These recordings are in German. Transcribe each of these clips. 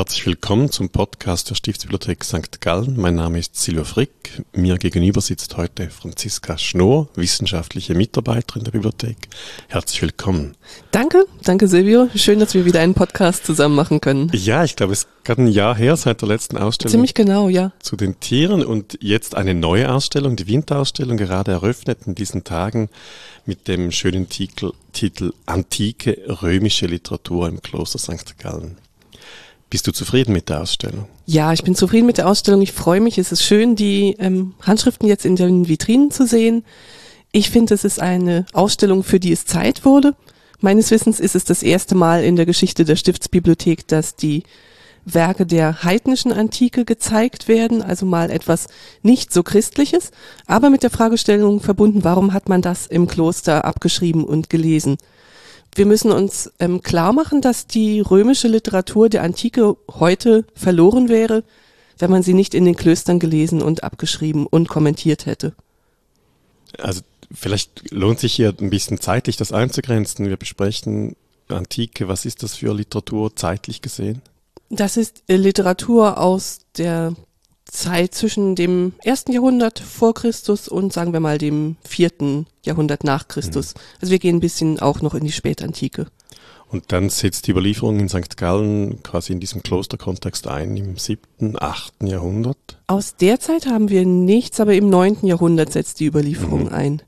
Herzlich willkommen zum Podcast der Stiftsbibliothek St. Gallen. Mein Name ist Silvia Frick. Mir gegenüber sitzt heute Franziska Schnoor, wissenschaftliche Mitarbeiterin der Bibliothek. Herzlich willkommen. Danke, danke Silvio. Schön, dass wir wieder einen Podcast zusammen machen können. Ja, ich glaube, es ist gerade ein Jahr her seit der letzten Ausstellung. Ziemlich genau, ja. Zu den Tieren und jetzt eine neue Ausstellung, die Winterausstellung, gerade eröffnet in diesen Tagen mit dem schönen Titel, Titel Antike römische Literatur im Kloster St. Gallen. Bist du zufrieden mit der Ausstellung? Ja, ich bin zufrieden mit der Ausstellung. Ich freue mich. Es ist schön, die ähm, Handschriften jetzt in den Vitrinen zu sehen. Ich finde, es ist eine Ausstellung, für die es Zeit wurde. Meines Wissens ist es das erste Mal in der Geschichte der Stiftsbibliothek, dass die Werke der heidnischen Antike gezeigt werden, also mal etwas nicht so christliches, aber mit der Fragestellung verbunden, warum hat man das im Kloster abgeschrieben und gelesen? Wir müssen uns ähm, klar machen, dass die römische Literatur der Antike heute verloren wäre, wenn man sie nicht in den Klöstern gelesen und abgeschrieben und kommentiert hätte. Also vielleicht lohnt sich hier ein bisschen zeitlich das einzugrenzen. Wir besprechen Antike. Was ist das für Literatur zeitlich gesehen? Das ist äh, Literatur aus der Zeit zwischen dem ersten Jahrhundert vor Christus und sagen wir mal dem vierten Jahrhundert nach Christus. Mhm. Also wir gehen ein bisschen auch noch in die Spätantike. Und dann setzt die Überlieferung in St. Gallen quasi in diesem Klosterkontext ein, im siebten, achten Jahrhundert? Aus der Zeit haben wir nichts, aber im neunten Jahrhundert setzt die Überlieferung mhm. ein.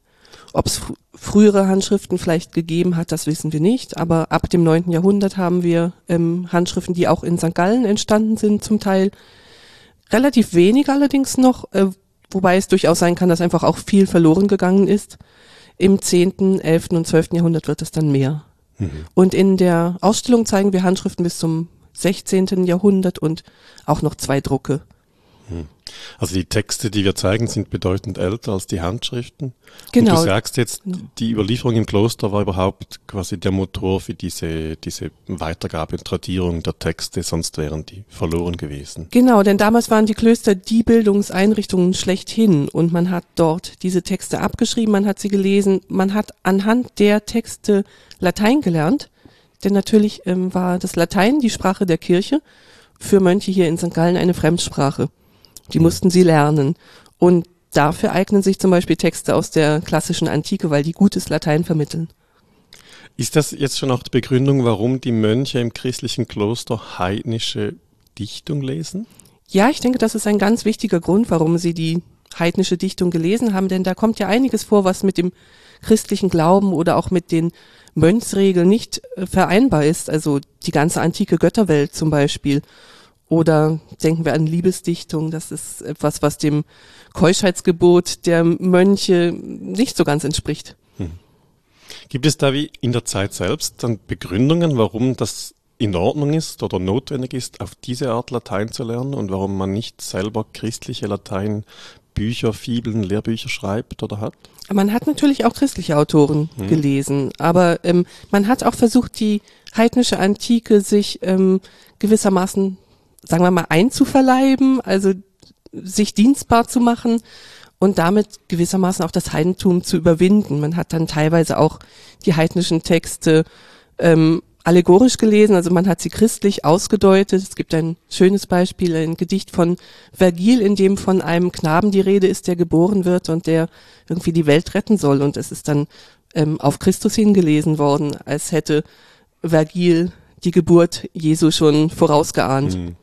Ob es fr frühere Handschriften vielleicht gegeben hat, das wissen wir nicht, aber ab dem neunten Jahrhundert haben wir ähm, Handschriften, die auch in St. Gallen entstanden sind zum Teil, Relativ wenig allerdings noch, äh, wobei es durchaus sein kann, dass einfach auch viel verloren gegangen ist. Im 10., 11. und 12. Jahrhundert wird es dann mehr. Mhm. Und in der Ausstellung zeigen wir Handschriften bis zum 16. Jahrhundert und auch noch zwei Drucke. Hm. Also die Texte, die wir zeigen, sind bedeutend älter als die Handschriften. Genau. Und du sagst jetzt, die Überlieferung im Kloster war überhaupt quasi der Motor für diese, diese Weitergabe und Tradierung der Texte, sonst wären die verloren gewesen. Genau, denn damals waren die Klöster die Bildungseinrichtungen schlechthin und man hat dort diese Texte abgeschrieben, man hat sie gelesen, man hat anhand der Texte Latein gelernt, denn natürlich ähm, war das Latein die Sprache der Kirche, für Mönche hier in St. Gallen eine Fremdsprache. Die mussten sie lernen. Und dafür eignen sich zum Beispiel Texte aus der klassischen Antike, weil die gutes Latein vermitteln. Ist das jetzt schon auch die Begründung, warum die Mönche im christlichen Kloster heidnische Dichtung lesen? Ja, ich denke, das ist ein ganz wichtiger Grund, warum sie die heidnische Dichtung gelesen haben, denn da kommt ja einiges vor, was mit dem christlichen Glauben oder auch mit den Mönchsregeln nicht äh, vereinbar ist. Also die ganze antike Götterwelt zum Beispiel oder denken wir an Liebesdichtung, das ist etwas, was dem Keuschheitsgebot der Mönche nicht so ganz entspricht. Hm. Gibt es da wie in der Zeit selbst dann Begründungen, warum das in Ordnung ist oder notwendig ist, auf diese Art Latein zu lernen und warum man nicht selber christliche Latein Bücher, Fibeln, Lehrbücher schreibt oder hat? Man hat natürlich auch christliche Autoren hm. gelesen, aber ähm, man hat auch versucht, die heidnische Antike sich ähm, gewissermaßen sagen wir mal, einzuverleiben, also sich dienstbar zu machen und damit gewissermaßen auch das Heidentum zu überwinden. Man hat dann teilweise auch die heidnischen Texte ähm, allegorisch gelesen, also man hat sie christlich ausgedeutet. Es gibt ein schönes Beispiel, ein Gedicht von Vergil, in dem von einem Knaben die Rede ist, der geboren wird und der irgendwie die Welt retten soll. Und es ist dann ähm, auf Christus hingelesen worden, als hätte Vergil die Geburt Jesu schon vorausgeahnt. Mhm.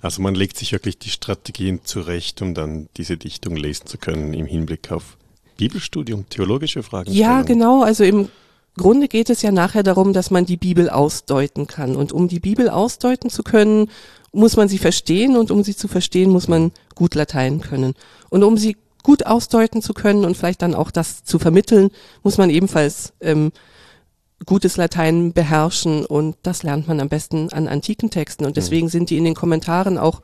Also man legt sich wirklich die Strategien zurecht, um dann diese Dichtung lesen zu können im Hinblick auf Bibelstudium, theologische Fragen. Ja, genau. Also im Grunde geht es ja nachher darum, dass man die Bibel ausdeuten kann. Und um die Bibel ausdeuten zu können, muss man sie verstehen und um sie zu verstehen, muss man gut Latein können. Und um sie gut ausdeuten zu können und vielleicht dann auch das zu vermitteln, muss man ebenfalls ähm, gutes Latein beherrschen und das lernt man am besten an antiken Texten und deswegen sind die in den Kommentaren auch,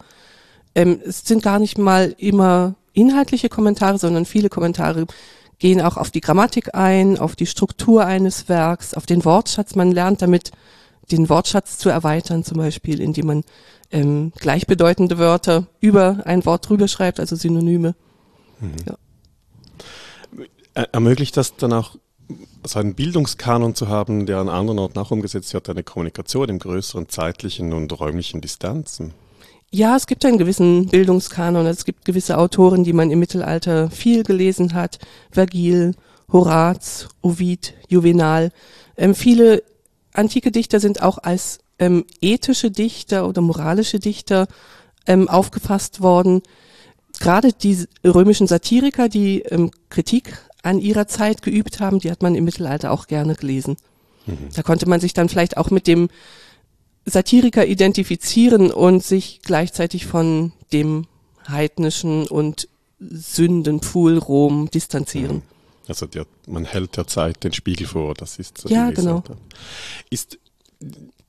ähm, es sind gar nicht mal immer inhaltliche Kommentare, sondern viele Kommentare gehen auch auf die Grammatik ein, auf die Struktur eines Werks, auf den Wortschatz. Man lernt damit, den Wortschatz zu erweitern, zum Beispiel, indem man ähm, gleichbedeutende Wörter über ein Wort drüber schreibt, also Synonyme. Mhm. Ja. Ermöglicht das dann auch also einen Bildungskanon zu haben, der an anderen Orten auch umgesetzt wird, eine Kommunikation im größeren zeitlichen und räumlichen Distanzen. Ja, es gibt einen gewissen Bildungskanon. Es gibt gewisse Autoren, die man im Mittelalter viel gelesen hat. Vergil, Horaz, Ovid, Juvenal. Ähm, viele antike Dichter sind auch als ähm, ethische Dichter oder moralische Dichter ähm, aufgefasst worden. Gerade die römischen Satiriker, die ähm, Kritik an ihrer Zeit geübt haben, die hat man im Mittelalter auch gerne gelesen. Mhm. Da konnte man sich dann vielleicht auch mit dem Satiriker identifizieren und sich gleichzeitig von dem heidnischen und Sündenpfuhl Rom distanzieren. Mhm. Also der, man hält der Zeit den Spiegel vor, das ist so Ja, genau. Ist,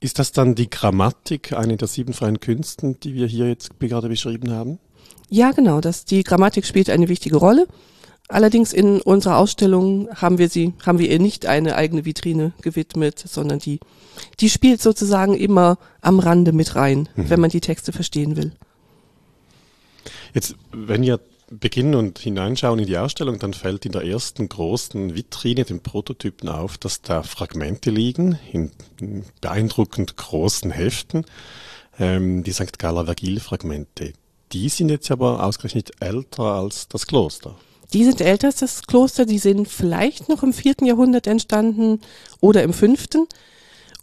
ist das dann die Grammatik, eine der sieben freien Künsten, die wir hier jetzt gerade beschrieben haben? Ja, genau. Das, die Grammatik spielt eine wichtige Rolle. Allerdings in unserer Ausstellung haben wir sie, haben wir ihr nicht eine eigene Vitrine gewidmet, sondern die, die spielt sozusagen immer am Rande mit rein, mhm. wenn man die Texte verstehen will. Jetzt, wenn ihr beginnen und hineinschauen in die Ausstellung, dann fällt in der ersten großen Vitrine, den Prototypen auf, dass da Fragmente liegen in beeindruckend großen Heften, ähm, die St. Galler Vergil-Fragmente. Die sind jetzt aber ausgerechnet älter als das Kloster. Die sind das Kloster, die sind vielleicht noch im vierten Jahrhundert entstanden oder im fünften.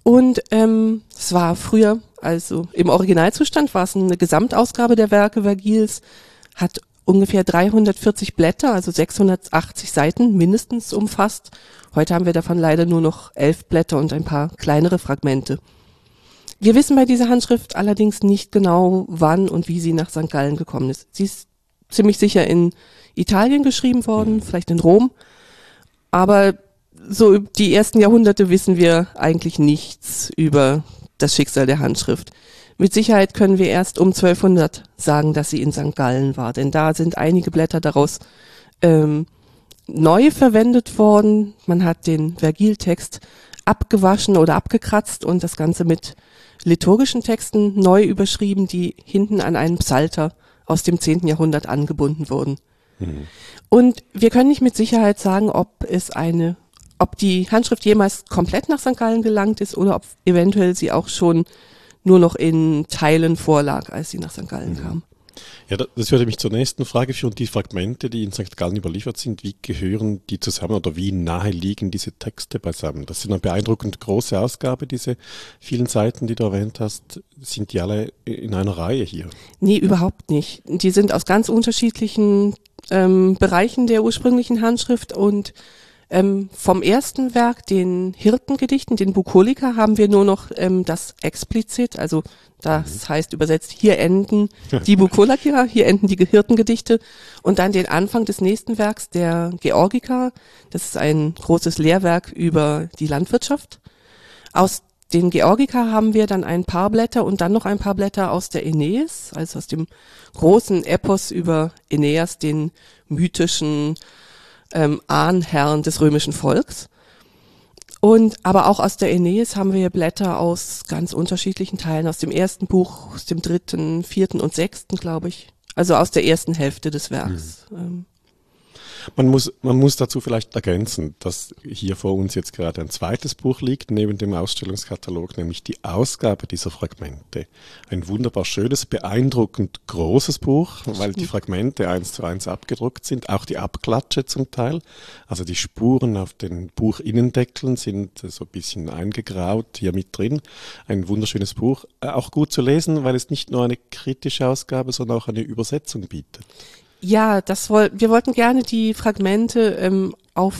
Und ähm, es war früher, also im Originalzustand war es eine Gesamtausgabe der Werke Vergils, hat ungefähr 340 Blätter, also 680 Seiten mindestens umfasst. Heute haben wir davon leider nur noch elf Blätter und ein paar kleinere Fragmente. Wir wissen bei dieser Handschrift allerdings nicht genau, wann und wie sie nach St. Gallen gekommen ist. Sie ist ziemlich sicher in Italien geschrieben worden, vielleicht in Rom. Aber so die ersten Jahrhunderte wissen wir eigentlich nichts über das Schicksal der Handschrift. Mit Sicherheit können wir erst um 1200 sagen, dass sie in St. Gallen war, denn da sind einige Blätter daraus ähm, neu verwendet worden. Man hat den Vergil-Text abgewaschen oder abgekratzt und das Ganze mit liturgischen Texten neu überschrieben, die hinten an einen Psalter aus dem 10. Jahrhundert angebunden wurden. Mhm. Und wir können nicht mit Sicherheit sagen, ob es eine, ob die Handschrift jemals komplett nach St. Gallen gelangt ist oder ob eventuell sie auch schon nur noch in Teilen vorlag, als sie nach St. Gallen mhm. kam. Ja, das würde mich zur nächsten Frage führen. Die Fragmente, die in St. Gallen überliefert sind, wie gehören die zusammen oder wie nahe liegen diese Texte beisammen? Das ist eine beeindruckend große Ausgabe, diese vielen Seiten, die du erwähnt hast. Sind die alle in einer Reihe hier? Nee, überhaupt nicht. Die sind aus ganz unterschiedlichen ähm, Bereichen der ursprünglichen Handschrift und ähm, vom ersten Werk, den Hirtengedichten, den Bukolika, haben wir nur noch ähm, das explizit, also das mhm. heißt übersetzt, hier enden die Bukolika, hier enden die Hirtengedichte und dann den Anfang des nächsten Werks, der Georgika, das ist ein großes Lehrwerk über die Landwirtschaft. Aus den Georgika haben wir dann ein paar Blätter und dann noch ein paar Blätter aus der Aeneis, also aus dem großen Epos über Aeneas, den mythischen ähm, Ahnherrn des römischen Volks. Und aber auch aus der Aeneis haben wir Blätter aus ganz unterschiedlichen Teilen, aus dem ersten Buch, aus dem dritten, vierten und sechsten, glaube ich. Also aus der ersten Hälfte des Werks. Mhm. Man muss, man muss dazu vielleicht ergänzen, dass hier vor uns jetzt gerade ein zweites Buch liegt, neben dem Ausstellungskatalog, nämlich die Ausgabe dieser Fragmente. Ein wunderbar schönes, beeindruckend großes Buch, weil die Fragmente eins zu eins abgedruckt sind, auch die Abklatsche zum Teil. Also die Spuren auf den Buchinnendeckeln sind so ein bisschen eingegraut hier mit drin. Ein wunderschönes Buch, äh, auch gut zu lesen, weil es nicht nur eine kritische Ausgabe, sondern auch eine Übersetzung bietet. Ja, das woll wir wollten gerne die Fragmente ähm, auf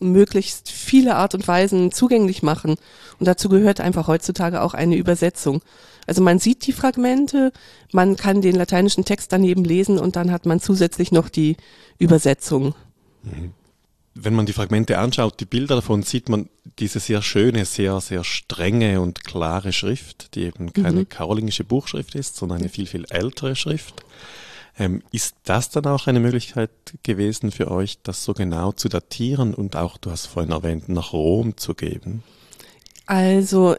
möglichst viele Art und Weisen zugänglich machen. Und dazu gehört einfach heutzutage auch eine Übersetzung. Also man sieht die Fragmente, man kann den lateinischen Text daneben lesen und dann hat man zusätzlich noch die Übersetzung. Mhm. Wenn man die Fragmente anschaut, die Bilder davon, sieht man diese sehr schöne, sehr, sehr strenge und klare Schrift, die eben keine mhm. karolingische Buchschrift ist, sondern eine viel, viel ältere Schrift. Ähm, ist das dann auch eine Möglichkeit gewesen für euch, das so genau zu datieren und auch, du hast vorhin erwähnt, nach Rom zu geben? Also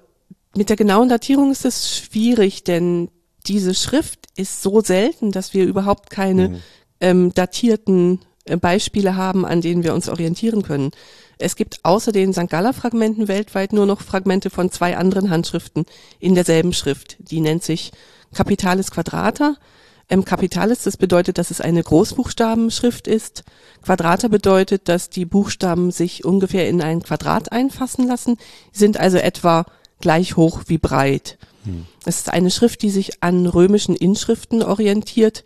mit der genauen Datierung ist es schwierig, denn diese Schrift ist so selten, dass wir überhaupt keine mhm. ähm, datierten äh, Beispiele haben, an denen wir uns orientieren können. Es gibt außer den St. Galler Fragmenten weltweit nur noch Fragmente von zwei anderen Handschriften in derselben Schrift. Die nennt sich Capitalis Quadrata. Ähm, Capitalis, das bedeutet, dass es eine Großbuchstabenschrift ist. Quadrata bedeutet, dass die Buchstaben sich ungefähr in ein Quadrat einfassen lassen, sind also etwa gleich hoch wie breit. Hm. Es ist eine Schrift, die sich an römischen Inschriften orientiert.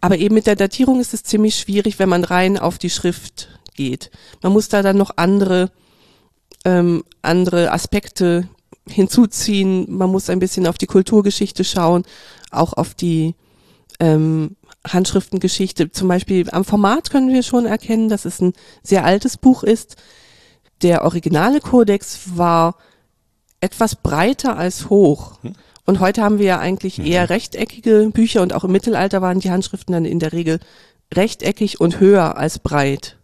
Aber eben mit der Datierung ist es ziemlich schwierig, wenn man rein auf die Schrift geht. Man muss da dann noch andere, ähm, andere Aspekte hinzuziehen. Man muss ein bisschen auf die Kulturgeschichte schauen, auch auf die ähm, Handschriftengeschichte. Zum Beispiel am Format können wir schon erkennen, dass es ein sehr altes Buch ist. Der originale Kodex war etwas breiter als hoch. Hm. Und heute haben wir ja eigentlich mhm. eher rechteckige Bücher und auch im Mittelalter waren die Handschriften dann in der Regel rechteckig und höher als breit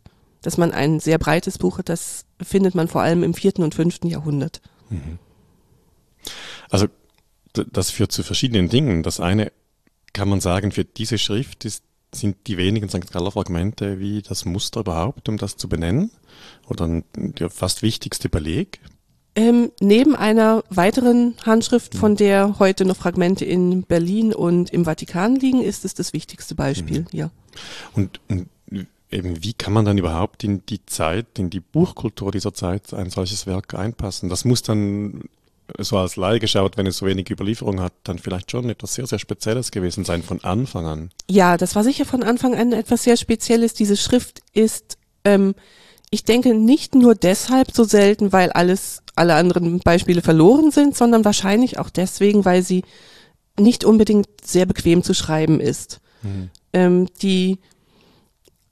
dass man ein sehr breites Buch hat, das findet man vor allem im vierten und fünften Jahrhundert. Mhm. Also das führt zu verschiedenen Dingen. Das eine kann man sagen, für diese Schrift ist, sind die wenigen St. Galler Fragmente wie das Muster überhaupt, um das zu benennen? Oder der fast wichtigste Beleg? Ähm, neben einer weiteren Handschrift, von der heute noch Fragmente in Berlin und im Vatikan liegen, ist es das wichtigste Beispiel, mhm. ja. Und, und eben, wie kann man dann überhaupt in die Zeit, in die Buchkultur dieser Zeit ein solches Werk einpassen? Das muss dann so als Laie geschaut, wenn es so wenig Überlieferung hat, dann vielleicht schon etwas sehr, sehr Spezielles gewesen sein von Anfang an. Ja, das war sicher von Anfang an etwas sehr Spezielles. Diese Schrift ist, ähm, ich denke, nicht nur deshalb so selten, weil alles, alle anderen Beispiele verloren sind, sondern wahrscheinlich auch deswegen, weil sie nicht unbedingt sehr bequem zu schreiben ist. Mhm. Ähm, die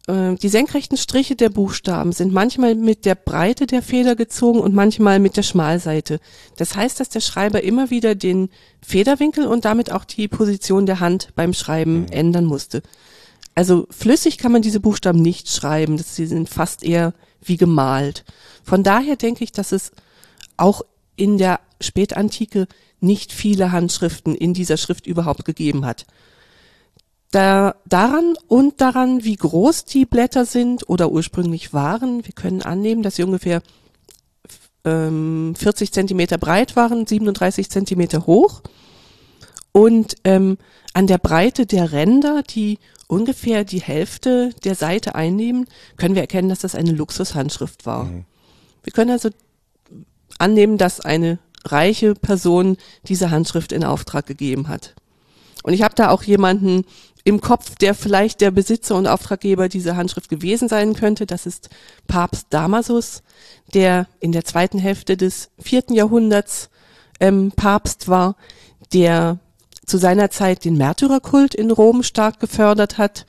die senkrechten Striche der Buchstaben sind manchmal mit der Breite der Feder gezogen und manchmal mit der Schmalseite. Das heißt, dass der Schreiber immer wieder den Federwinkel und damit auch die Position der Hand beim Schreiben mhm. ändern musste. Also flüssig kann man diese Buchstaben nicht schreiben, sie sind fast eher wie gemalt. Von daher denke ich, dass es auch in der Spätantike nicht viele Handschriften in dieser Schrift überhaupt gegeben hat. Da, daran und daran, wie groß die Blätter sind oder ursprünglich waren. Wir können annehmen, dass sie ungefähr ähm, 40 Zentimeter breit waren, 37 Zentimeter hoch. Und ähm, an der Breite der Ränder, die ungefähr die Hälfte der Seite einnehmen, können wir erkennen, dass das eine Luxushandschrift war. Mhm. Wir können also annehmen, dass eine reiche Person diese Handschrift in Auftrag gegeben hat. Und ich habe da auch jemanden im Kopf, der vielleicht der Besitzer und Auftraggeber dieser Handschrift gewesen sein könnte. Das ist Papst Damasus, der in der zweiten Hälfte des vierten Jahrhunderts ähm, Papst war, der zu seiner Zeit den Märtyrerkult in Rom stark gefördert hat.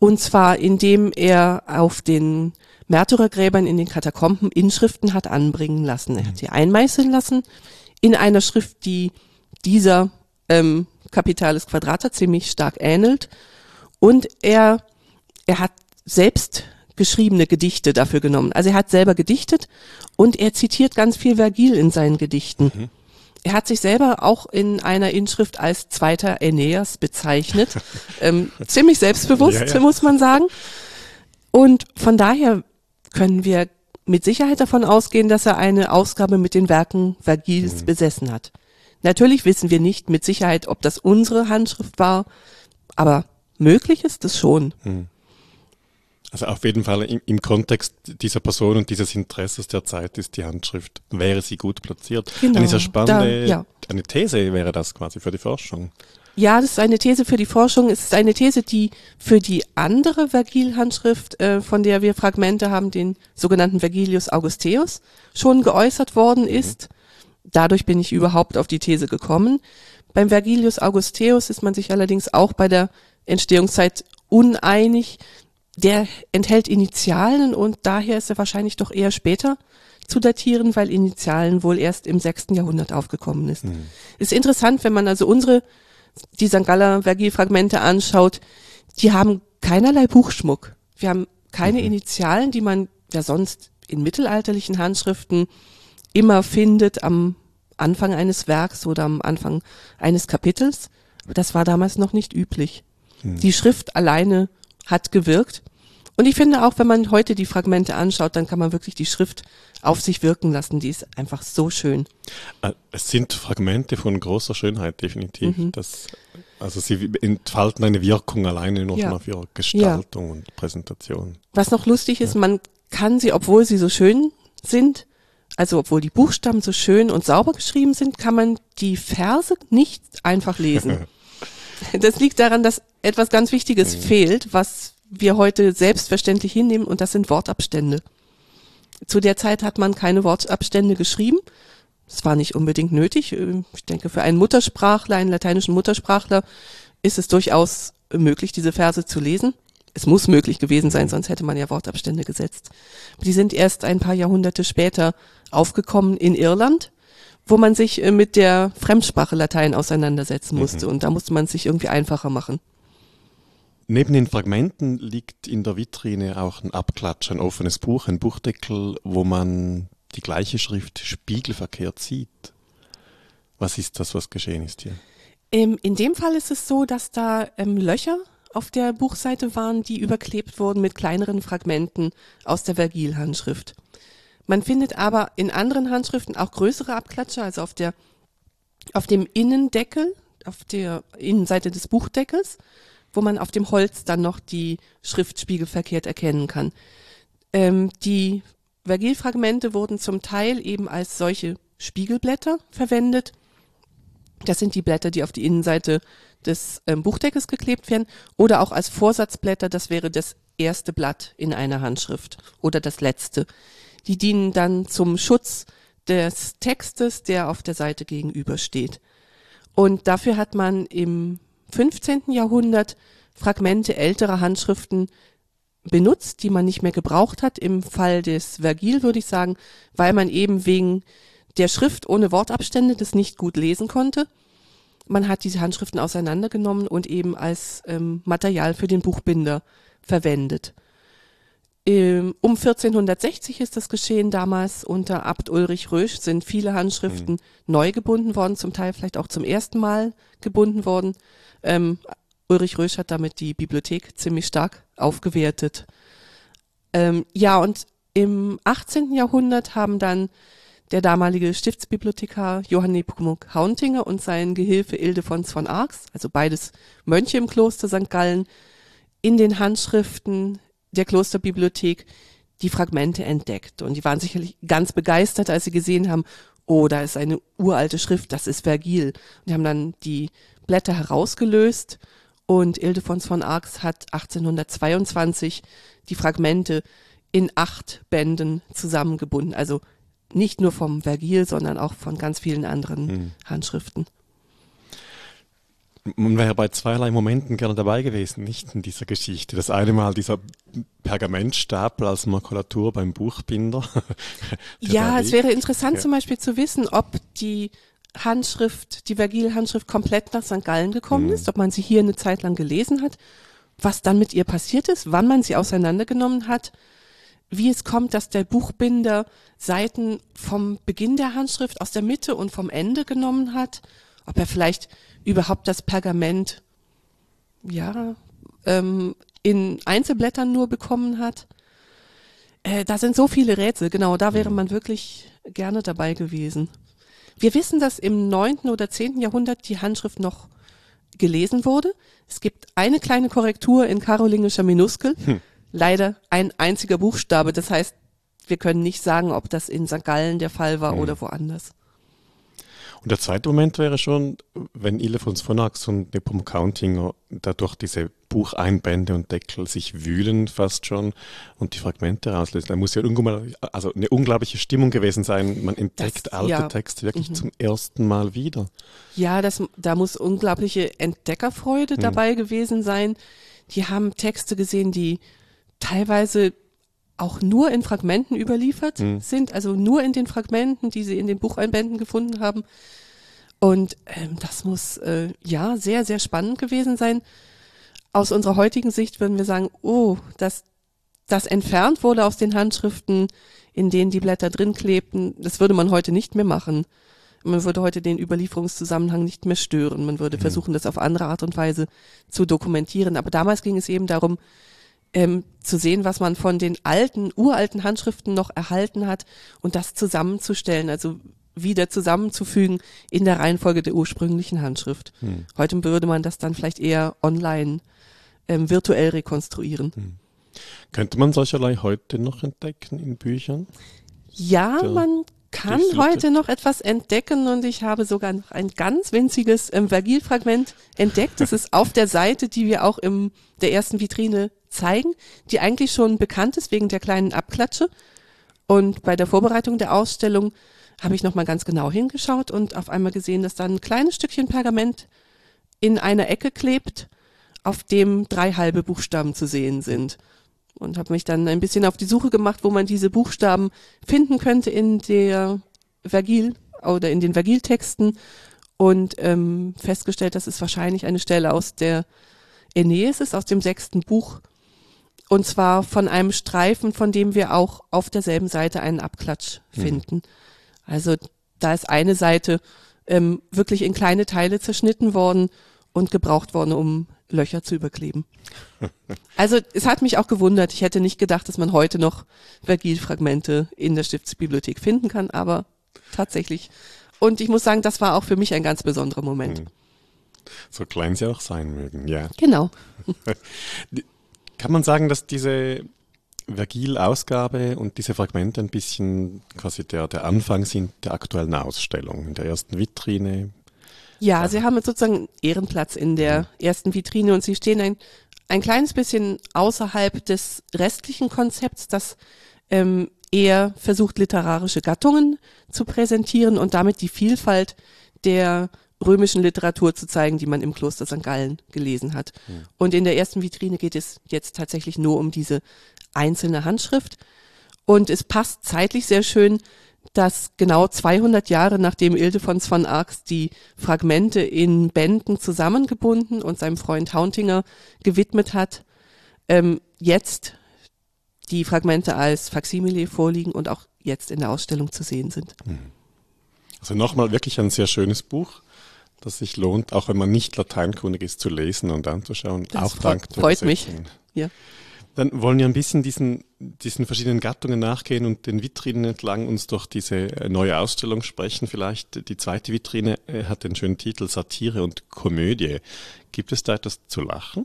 Und zwar indem er auf den Märtyrergräbern in den Katakomben Inschriften hat anbringen lassen. Er hat sie einmeißeln lassen in einer Schrift, die dieser ähm, Capitalis Quadrata ziemlich stark ähnelt. Und er, er hat selbst geschriebene Gedichte dafür genommen. Also er hat selber gedichtet und er zitiert ganz viel Vergil in seinen Gedichten. Mhm. Er hat sich selber auch in einer Inschrift als zweiter Aeneas bezeichnet. ähm, ziemlich selbstbewusst, ja, ja. muss man sagen. Und von daher können wir mit Sicherheit davon ausgehen, dass er eine Ausgabe mit den Werken Vergils mhm. besessen hat. Natürlich wissen wir nicht mit Sicherheit, ob das unsere Handschrift war, aber möglich ist es schon. Hm. Also auf jeden Fall im, im, Kontext dieser Person und dieses Interesses der Zeit ist die Handschrift, wäre sie gut platziert. Genau, eine sehr spannende, da, ja. eine These wäre das quasi für die Forschung. Ja, das ist eine These für die Forschung. Es ist eine These, die für die andere Vergil-Handschrift, äh, von der wir Fragmente haben, den sogenannten Vergilius Augusteus, schon geäußert worden ist. Mhm dadurch bin ich überhaupt auf die These gekommen. Beim Vergilius Augusteus ist man sich allerdings auch bei der Entstehungszeit uneinig. Der enthält Initialen und daher ist er wahrscheinlich doch eher später zu datieren, weil Initialen wohl erst im sechsten Jahrhundert aufgekommen ist. Mhm. Ist interessant, wenn man also unsere, die St. Galler Vergil-Fragmente anschaut, die haben keinerlei Buchschmuck. Wir haben keine mhm. Initialen, die man ja sonst in mittelalterlichen Handschriften immer findet am Anfang eines Werks oder am Anfang eines Kapitels. Das war damals noch nicht üblich. Hm. Die Schrift alleine hat gewirkt. Und ich finde auch, wenn man heute die Fragmente anschaut, dann kann man wirklich die Schrift auf sich wirken lassen. Die ist einfach so schön. Äh, es sind Fragmente von großer Schönheit, definitiv. Mhm. Das, also sie entfalten eine Wirkung alleine nur ja. für Gestaltung ja. und Präsentation. Was noch lustig ist, ja. man kann sie, obwohl sie so schön sind, also obwohl die Buchstaben so schön und sauber geschrieben sind, kann man die Verse nicht einfach lesen. das liegt daran, dass etwas ganz Wichtiges mhm. fehlt, was wir heute selbstverständlich hinnehmen und das sind Wortabstände. Zu der Zeit hat man keine Wortabstände geschrieben. Es war nicht unbedingt nötig. Ich denke, für einen Muttersprachler, einen lateinischen Muttersprachler, ist es durchaus möglich, diese Verse zu lesen. Es muss möglich gewesen sein, sonst hätte man ja Wortabstände gesetzt. Die sind erst ein paar Jahrhunderte später aufgekommen in Irland, wo man sich äh, mit der Fremdsprache Latein auseinandersetzen musste. Mhm. Und da musste man sich irgendwie einfacher machen. Neben den Fragmenten liegt in der Vitrine auch ein Abklatsch, ein offenes Buch, ein Buchdeckel, wo man die gleiche Schrift spiegelverkehrt sieht. Was ist das, was geschehen ist hier? Ähm, in dem Fall ist es so, dass da ähm, Löcher auf der Buchseite waren, die überklebt wurden mit kleineren Fragmenten aus der Vergil-Handschrift. Man findet aber in anderen Handschriften auch größere Abklatsche, also auf der auf dem Innendeckel, auf der Innenseite des Buchdeckels wo man auf dem Holz dann noch die Schrift spiegelverkehrt erkennen kann. Ähm, die Vergilfragmente wurden zum Teil eben als solche Spiegelblätter verwendet. Das sind die Blätter, die auf die Innenseite des ähm, Buchdeckes geklebt werden oder auch als Vorsatzblätter, das wäre das erste Blatt in einer Handschrift oder das letzte. Die dienen dann zum Schutz des Textes, der auf der Seite gegenübersteht. Und dafür hat man im 15. Jahrhundert Fragmente älterer Handschriften benutzt, die man nicht mehr gebraucht hat. Im Fall des Vergil würde ich sagen, weil man eben wegen der Schrift ohne Wortabstände das nicht gut lesen konnte. Man hat diese Handschriften auseinandergenommen und eben als ähm, Material für den Buchbinder verwendet. Ähm, um 1460 ist das geschehen. Damals unter Abt Ulrich Rösch sind viele Handschriften mhm. neu gebunden worden, zum Teil vielleicht auch zum ersten Mal gebunden worden. Ähm, Ulrich Rösch hat damit die Bibliothek ziemlich stark aufgewertet. Ähm, ja, und im 18. Jahrhundert haben dann der damalige Stiftsbibliothekar Johann Nepomuk Hauntinger und sein Gehilfe Ildefons von Arx, also beides Mönche im Kloster St. Gallen, in den Handschriften der Klosterbibliothek die Fragmente entdeckt. Und die waren sicherlich ganz begeistert, als sie gesehen haben, oh, da ist eine uralte Schrift, das ist Vergil. Und die haben dann die Blätter herausgelöst und Ildefons von Arx hat 1822 die Fragmente in acht Bänden zusammengebunden. Also nicht nur vom Vergil, sondern auch von ganz vielen anderen hm. Handschriften. Man wäre bei zweierlei Momenten gerne dabei gewesen, nicht in dieser Geschichte. Das eine Mal dieser Pergamentstapel als Makulatur beim Buchbinder. ja, es wäre interessant ja. zum Beispiel zu wissen, ob die Handschrift, die Vergil-Handschrift komplett nach St. Gallen gekommen mhm. ist, ob man sie hier eine Zeit lang gelesen hat, was dann mit ihr passiert ist, wann man sie auseinandergenommen hat, wie es kommt, dass der Buchbinder Seiten vom Beginn der Handschrift aus der Mitte und vom Ende genommen hat, ob er vielleicht überhaupt das Pergament, ja, ähm, in Einzelblättern nur bekommen hat. Äh, da sind so viele Rätsel, genau, da wäre mhm. man wirklich gerne dabei gewesen. Wir wissen, dass im neunten oder zehnten Jahrhundert die Handschrift noch gelesen wurde. Es gibt eine kleine Korrektur in karolingischer Minuskel. Hm. Leider ein einziger Buchstabe. Das heißt, wir können nicht sagen, ob das in St. Gallen der Fall war hm. oder woanders. Und der zweite Moment wäre schon, wenn Ilefons von Ax und Nepom Countinger dadurch diese Bucheinbände und Deckel sich wühlen fast schon und die Fragmente rauslösen. Da muss ja also eine unglaubliche Stimmung gewesen sein. Man entdeckt das, alte ja. Texte wirklich mhm. zum ersten Mal wieder. Ja, das, da muss unglaubliche Entdeckerfreude mhm. dabei gewesen sein. Die haben Texte gesehen, die teilweise auch nur in Fragmenten überliefert mhm. sind, also nur in den Fragmenten, die sie in den Bucheinbänden gefunden haben. Und ähm, das muss äh, ja sehr, sehr spannend gewesen sein. Aus unserer heutigen Sicht würden wir sagen, oh, dass das entfernt wurde aus den Handschriften, in denen die Blätter drin klebten, das würde man heute nicht mehr machen. Man würde heute den Überlieferungszusammenhang nicht mehr stören. Man würde mhm. versuchen, das auf andere Art und Weise zu dokumentieren. Aber damals ging es eben darum, ähm, zu sehen, was man von den alten, uralten Handschriften noch erhalten hat und das zusammenzustellen, also wieder zusammenzufügen in der Reihenfolge der ursprünglichen Handschrift. Hm. Heute würde man das dann vielleicht eher online ähm, virtuell rekonstruieren. Hm. Könnte man solcherlei heute noch entdecken in Büchern? Ja, man kann heute noch etwas entdecken und ich habe sogar noch ein ganz winziges ähm, Vergil-Fragment entdeckt. Das ist auf der Seite, die wir auch im der ersten Vitrine zeigen, die eigentlich schon bekannt ist wegen der kleinen Abklatsche. Und bei der Vorbereitung der Ausstellung habe ich nochmal ganz genau hingeschaut und auf einmal gesehen, dass da ein kleines Stückchen Pergament in einer Ecke klebt, auf dem drei halbe Buchstaben zu sehen sind. Und habe mich dann ein bisschen auf die Suche gemacht, wo man diese Buchstaben finden könnte in der Vergil oder in den Vergil-Texten und ähm, festgestellt, dass es wahrscheinlich eine Stelle aus der Aeneis ist, aus dem sechsten Buch. Und zwar von einem Streifen, von dem wir auch auf derselben Seite einen Abklatsch mhm. finden. Also da ist eine Seite ähm, wirklich in kleine Teile zerschnitten worden und gebraucht worden, um Löcher zu überkleben. Also es hat mich auch gewundert. Ich hätte nicht gedacht, dass man heute noch Vergil-Fragmente in der Stiftsbibliothek finden kann, aber tatsächlich. Und ich muss sagen, das war auch für mich ein ganz besonderer Moment. Hm. So klein sie auch sein mögen, ja. Genau. Kann man sagen, dass diese Vergil-Ausgabe und diese Fragmente ein bisschen quasi der, der Anfang sind der aktuellen Ausstellung. In der ersten Vitrine. Ja, ja. sie haben jetzt sozusagen Ehrenplatz in der ersten Vitrine und sie stehen ein, ein kleines bisschen außerhalb des restlichen Konzepts, das ähm, eher versucht, literarische Gattungen zu präsentieren und damit die Vielfalt der römischen Literatur zu zeigen, die man im Kloster St. Gallen gelesen hat. Mhm. Und in der ersten Vitrine geht es jetzt tatsächlich nur um diese einzelne Handschrift. Und es passt zeitlich sehr schön, dass genau 200 Jahre nachdem Ildefons von Arx die Fragmente in Bänden zusammengebunden und seinem Freund Hauntinger gewidmet hat, ähm, jetzt die Fragmente als Faksimile vorliegen und auch jetzt in der Ausstellung zu sehen sind. Hm. Also nochmal wirklich ein sehr schönes Buch, das sich lohnt, auch wenn man nicht lateinkundig ist, zu lesen und anzuschauen. Das auch dank freut mich. Ja. Dann wollen wir ein bisschen diesen, diesen verschiedenen Gattungen nachgehen und den Vitrinen entlang uns durch diese äh, neue Ausstellung sprechen. Vielleicht die zweite Vitrine äh, hat den schönen Titel Satire und Komödie. Gibt es da etwas zu lachen?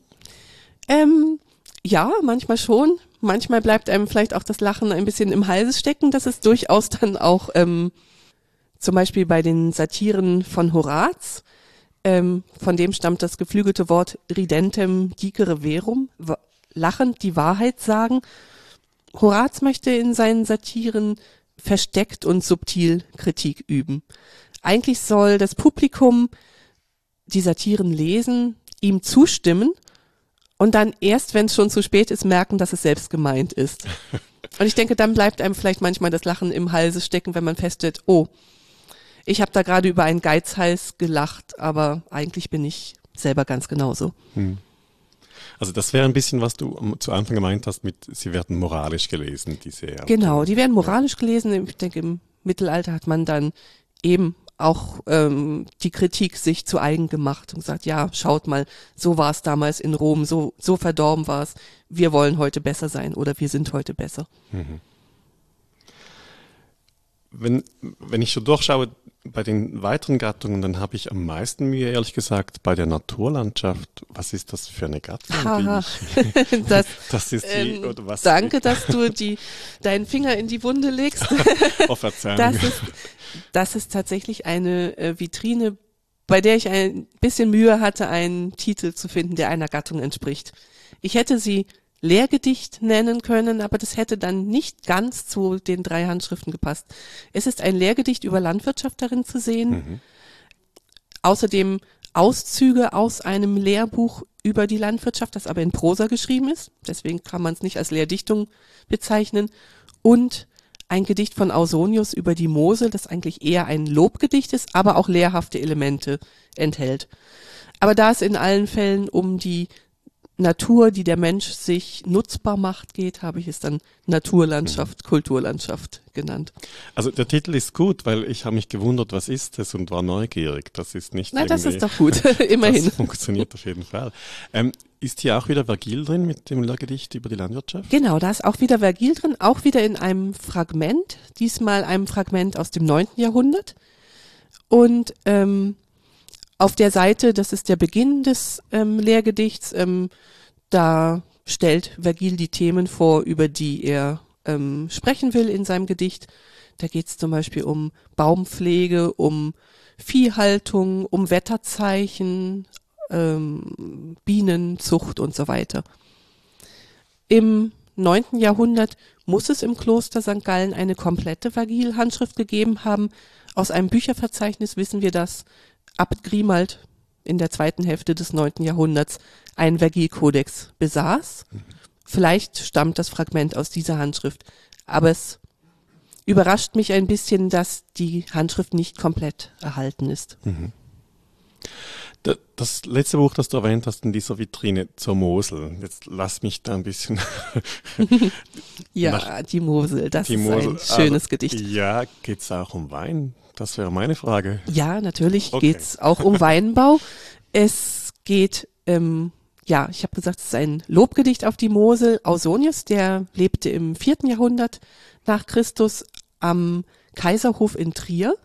Ähm, ja, manchmal schon. Manchmal bleibt einem vielleicht auch das Lachen ein bisschen im Halse stecken. Das ist durchaus dann auch ähm, zum Beispiel bei den Satiren von Horaz. Ähm, von dem stammt das geflügelte Wort ridentem dicere verum, lachend die Wahrheit sagen. Horaz möchte in seinen Satiren versteckt und subtil Kritik üben. Eigentlich soll das Publikum die Satiren lesen, ihm zustimmen und dann erst, wenn es schon zu spät ist, merken, dass es selbst gemeint ist. Und ich denke, dann bleibt einem vielleicht manchmal das Lachen im Halse stecken, wenn man feststellt, oh, ich habe da gerade über einen Geizhals gelacht, aber eigentlich bin ich selber ganz genauso. Hm. Also das wäre ein bisschen, was du zu Anfang gemeint hast, mit sie werden moralisch gelesen, diese. Genau, die werden moralisch gelesen. Ich denke, im Mittelalter hat man dann eben auch ähm, die Kritik sich zu eigen gemacht und gesagt, ja, schaut mal, so war es damals in Rom, so, so verdorben war es, wir wollen heute besser sein oder wir sind heute besser. Mhm. Wenn, wenn ich so durchschaue, bei den weiteren Gattungen, dann habe ich am meisten Mühe, ehrlich gesagt, bei der Naturlandschaft. Was ist das für eine Gattung? Aha. das, das ist die, ähm? Danke, dass du die, deinen Finger in die Wunde legst. oh, Verzeihung. Das ist, das ist tatsächlich eine äh, Vitrine, bei der ich ein bisschen Mühe hatte, einen Titel zu finden, der einer Gattung entspricht. Ich hätte sie Lehrgedicht nennen können, aber das hätte dann nicht ganz zu den drei Handschriften gepasst. Es ist ein Lehrgedicht über Landwirtschaft darin zu sehen. Mhm. Außerdem Auszüge aus einem Lehrbuch über die Landwirtschaft, das aber in Prosa geschrieben ist. Deswegen kann man es nicht als Lehrdichtung bezeichnen. Und ein Gedicht von Ausonius über die Mosel, das eigentlich eher ein Lobgedicht ist, aber auch lehrhafte Elemente enthält. Aber da es in allen Fällen um die Natur, die der Mensch sich nutzbar macht, geht, habe ich es dann Naturlandschaft, Kulturlandschaft genannt. Also der Titel ist gut, weil ich habe mich gewundert, was ist es und war neugierig. Das ist nicht. Na, das ist doch gut, immerhin. Das funktioniert auf jeden Fall. Ähm, ist hier auch wieder Vergil drin mit dem Lehrgedicht über die Landwirtschaft? Genau, da ist auch wieder Vergil drin, auch wieder in einem Fragment, diesmal einem Fragment aus dem neunten Jahrhundert. Und ähm, auf der Seite, das ist der Beginn des ähm, Lehrgedichts, ähm, da stellt Vergil die Themen vor, über die er ähm, sprechen will in seinem Gedicht. Da geht es zum Beispiel um Baumpflege, um Viehhaltung, um Wetterzeichen, ähm, Bienenzucht und so weiter. Im neunten Jahrhundert muss es im Kloster St. Gallen eine komplette Vergil-Handschrift gegeben haben. Aus einem Bücherverzeichnis wissen wir das. Abt Grimald in der zweiten Hälfte des neunten Jahrhunderts einen Vergilkodex besaß. Vielleicht stammt das Fragment aus dieser Handschrift, aber es überrascht mich ein bisschen, dass die Handschrift nicht komplett erhalten ist. Mhm. Das letzte Buch, das du erwähnt hast in dieser Vitrine zur Mosel. Jetzt lass mich da ein bisschen. ja, die Mosel, das die ist Mosel. ein schönes also, Gedicht. Ja, geht's auch um Wein? Das wäre meine Frage. Ja, natürlich okay. geht's auch um Weinbau. Es geht, ähm, ja, ich habe gesagt, es ist ein Lobgedicht auf die Mosel. Ausonius, der lebte im vierten Jahrhundert nach Christus am Kaiserhof in Trier.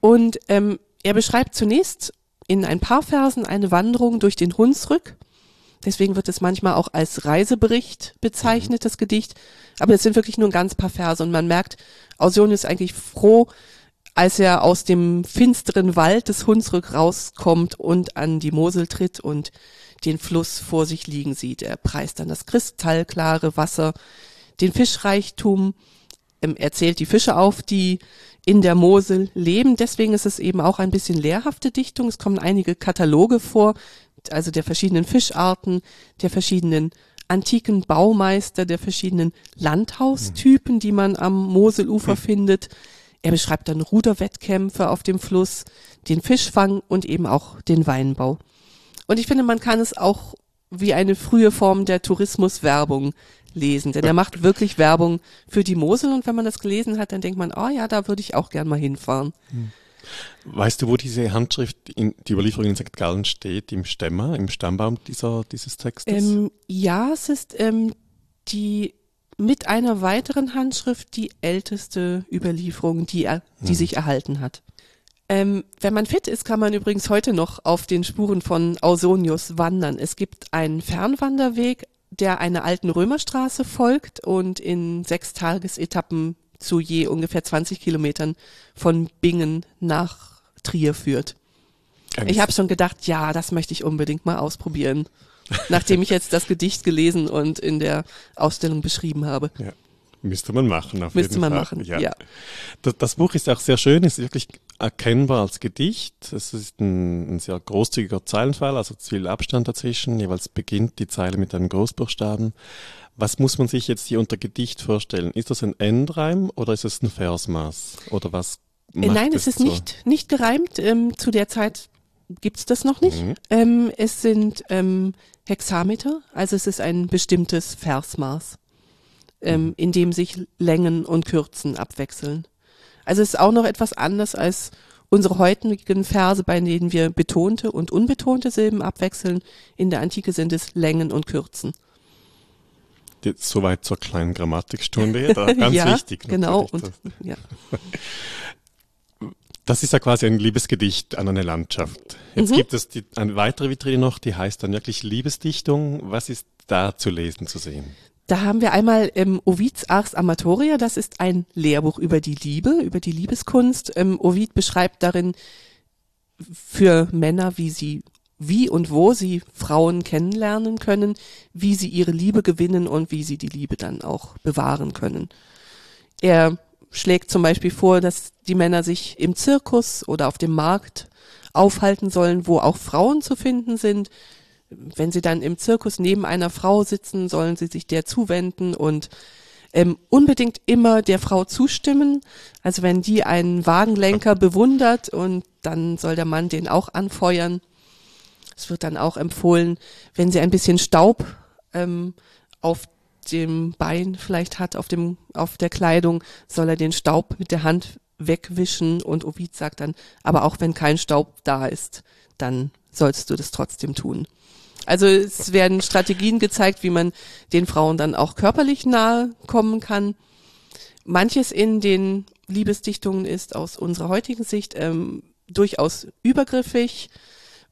Und ähm, er beschreibt zunächst in ein paar Versen eine Wanderung durch den Hunsrück. Deswegen wird es manchmal auch als Reisebericht bezeichnet, das Gedicht. Aber es sind wirklich nur ein ganz paar Verse und man merkt, Ausonius ist eigentlich froh, als er aus dem finsteren Wald des Hunsrück rauskommt und an die Mosel tritt und den Fluss vor sich liegen sieht. Er preist dann das kristallklare Wasser, den Fischreichtum, er zählt die Fische auf, die in der Mosel leben. Deswegen ist es eben auch ein bisschen lehrhafte Dichtung. Es kommen einige Kataloge vor, also der verschiedenen Fischarten, der verschiedenen antiken Baumeister, der verschiedenen Landhaustypen, die man am Moselufer hm. findet. Er beschreibt dann Ruderwettkämpfe auf dem Fluss, den Fischfang und eben auch den Weinbau. Und ich finde, man kann es auch wie eine frühe Form der Tourismuswerbung lesen, denn er macht wirklich Werbung für die Mosel und wenn man das gelesen hat, dann denkt man, oh ja, da würde ich auch gern mal hinfahren. Hm. Weißt du, wo diese Handschrift, in, die Überlieferung in St. Gallen steht, im Stämmer, im Stammbaum dieser, dieses Textes? Ähm, ja, es ist ähm, die mit einer weiteren Handschrift die älteste Überlieferung, die, er, die hm. sich erhalten hat. Ähm, wenn man fit ist, kann man übrigens heute noch auf den Spuren von Ausonius wandern. Es gibt einen Fernwanderweg, der einer alten Römerstraße folgt und in sechs Tagesetappen zu je ungefähr 20 Kilometern von Bingen nach Trier führt. Ich habe schon gedacht, ja, das möchte ich unbedingt mal ausprobieren nachdem ich jetzt das Gedicht gelesen und in der Ausstellung beschrieben habe. Ja. Müsste man machen, auf Müsste jeden man Fall. machen, ja. ja. Das, das, Buch ist auch sehr schön, ist wirklich erkennbar als Gedicht. Es ist ein, ein sehr großzügiger Zeilenfall, also viel Abstand dazwischen. Jeweils beginnt die Zeile mit einem Großbuchstaben. Was muss man sich jetzt hier unter Gedicht vorstellen? Ist das ein Endreim oder ist es ein Versmaß? Oder was? Nein, es ist so? nicht, nicht gereimt. Ähm, zu der Zeit gibt's das noch nicht. Mhm. Ähm, es sind ähm, Hexameter, also es ist ein bestimmtes Versmaß, ähm, mhm. in dem sich Längen und Kürzen abwechseln. Also es ist auch noch etwas anders als unsere heutigen Verse, bei denen wir betonte und unbetonte Silben abwechseln. In der Antike sind es Längen und Kürzen. Jetzt soweit zur kleinen Grammatikstunde, da ganz ja, wichtig. Genau. Und, ja. Das ist ja quasi ein Liebesgedicht an eine Landschaft. Jetzt mhm. gibt es die, eine weitere Vitrine noch, die heißt dann wirklich Liebesdichtung. Was ist da zu lesen, zu sehen? Da haben wir einmal ähm, Ovids Ars Amatoria, das ist ein Lehrbuch über die Liebe, über die Liebeskunst. Ähm, Ovid beschreibt darin für Männer, wie sie, wie und wo sie Frauen kennenlernen können, wie sie ihre Liebe gewinnen und wie sie die Liebe dann auch bewahren können. Er schlägt zum Beispiel vor, dass die Männer sich im Zirkus oder auf dem Markt aufhalten sollen, wo auch Frauen zu finden sind. Wenn sie dann im Zirkus neben einer Frau sitzen, sollen sie sich der zuwenden und ähm, unbedingt immer der Frau zustimmen. Also wenn die einen Wagenlenker bewundert und dann soll der Mann den auch anfeuern. Es wird dann auch empfohlen, wenn sie ein bisschen Staub ähm, auf dem Bein vielleicht hat, auf dem, auf der Kleidung, soll er den Staub mit der Hand wegwischen und Ovid sagt dann, aber auch wenn kein Staub da ist, dann sollst du das trotzdem tun. Also es werden Strategien gezeigt, wie man den Frauen dann auch körperlich nahe kommen kann. Manches in den Liebesdichtungen ist aus unserer heutigen Sicht ähm, durchaus übergriffig.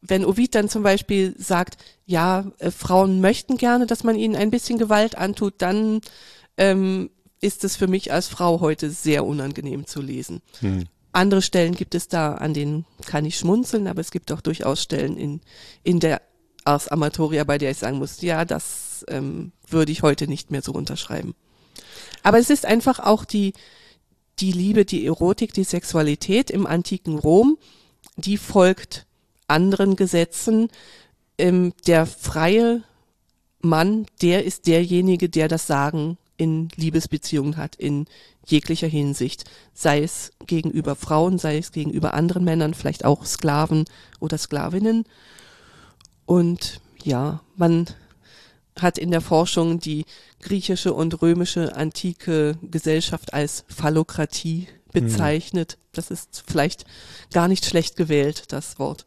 Wenn Ovid dann zum Beispiel sagt, ja, äh, Frauen möchten gerne, dass man ihnen ein bisschen Gewalt antut, dann ähm, ist es für mich als Frau heute sehr unangenehm zu lesen. Hm. Andere Stellen gibt es da, an denen kann ich schmunzeln, aber es gibt auch durchaus Stellen in, in der Ars Amatoria, bei der ich sagen muss, ja, das ähm, würde ich heute nicht mehr so unterschreiben. Aber es ist einfach auch die, die Liebe, die Erotik, die Sexualität im antiken Rom, die folgt anderen Gesetzen. Ähm, der freie Mann, der ist derjenige, der das Sagen in Liebesbeziehungen hat, in jeglicher Hinsicht. Sei es gegenüber Frauen, sei es gegenüber anderen Männern, vielleicht auch Sklaven oder Sklavinnen. Und ja, man hat in der Forschung die griechische und römische antike Gesellschaft als Phallokratie bezeichnet. Mhm. Das ist vielleicht gar nicht schlecht gewählt, das Wort.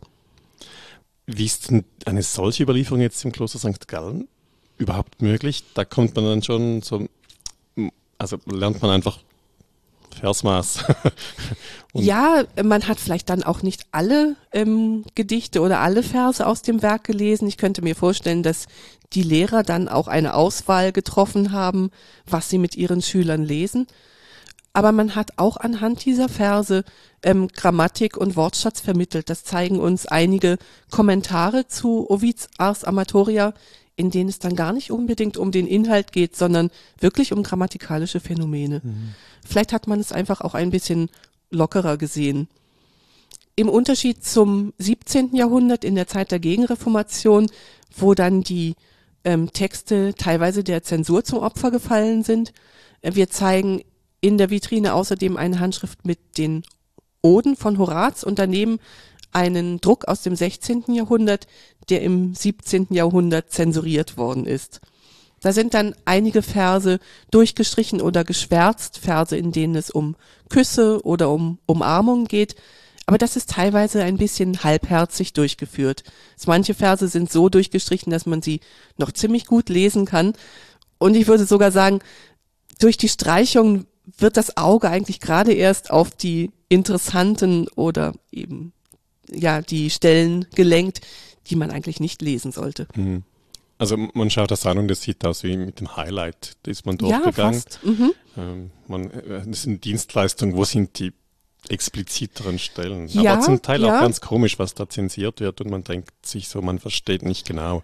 Wie ist denn eine solche Überlieferung jetzt im Kloster St. Gallen überhaupt möglich? Da kommt man dann schon so, also lernt man einfach Versmaß. ja, man hat vielleicht dann auch nicht alle ähm, Gedichte oder alle Verse aus dem Werk gelesen. Ich könnte mir vorstellen, dass die Lehrer dann auch eine Auswahl getroffen haben, was sie mit ihren Schülern lesen. Aber man hat auch anhand dieser Verse ähm, Grammatik und Wortschatz vermittelt. Das zeigen uns einige Kommentare zu Ovids Ars Amatoria, in denen es dann gar nicht unbedingt um den Inhalt geht, sondern wirklich um grammatikalische Phänomene. Mhm. Vielleicht hat man es einfach auch ein bisschen lockerer gesehen. Im Unterschied zum 17. Jahrhundert in der Zeit der Gegenreformation, wo dann die ähm, Texte teilweise der Zensur zum Opfer gefallen sind. Äh, wir zeigen in der Vitrine außerdem eine Handschrift mit den Oden von Horaz und daneben einen Druck aus dem 16. Jahrhundert, der im 17. Jahrhundert zensuriert worden ist. Da sind dann einige Verse durchgestrichen oder geschwärzt, Verse, in denen es um Küsse oder um Umarmung geht. Aber das ist teilweise ein bisschen halbherzig durchgeführt. Manche Verse sind so durchgestrichen, dass man sie noch ziemlich gut lesen kann. Und ich würde sogar sagen, durch die Streichung wird das Auge eigentlich gerade erst auf die interessanten oder eben ja die Stellen gelenkt, die man eigentlich nicht lesen sollte. Mhm. Also man schaut das an und es sieht aus wie mit dem Highlight. Da ist man durchgegangen. Ja. Mhm. Ähm, man, äh, das ist eine Dienstleistung, wo sind die expliziteren Stellen? Ja, Aber zum Teil ja. auch ganz komisch, was da zensiert wird und man denkt sich so, man versteht nicht genau,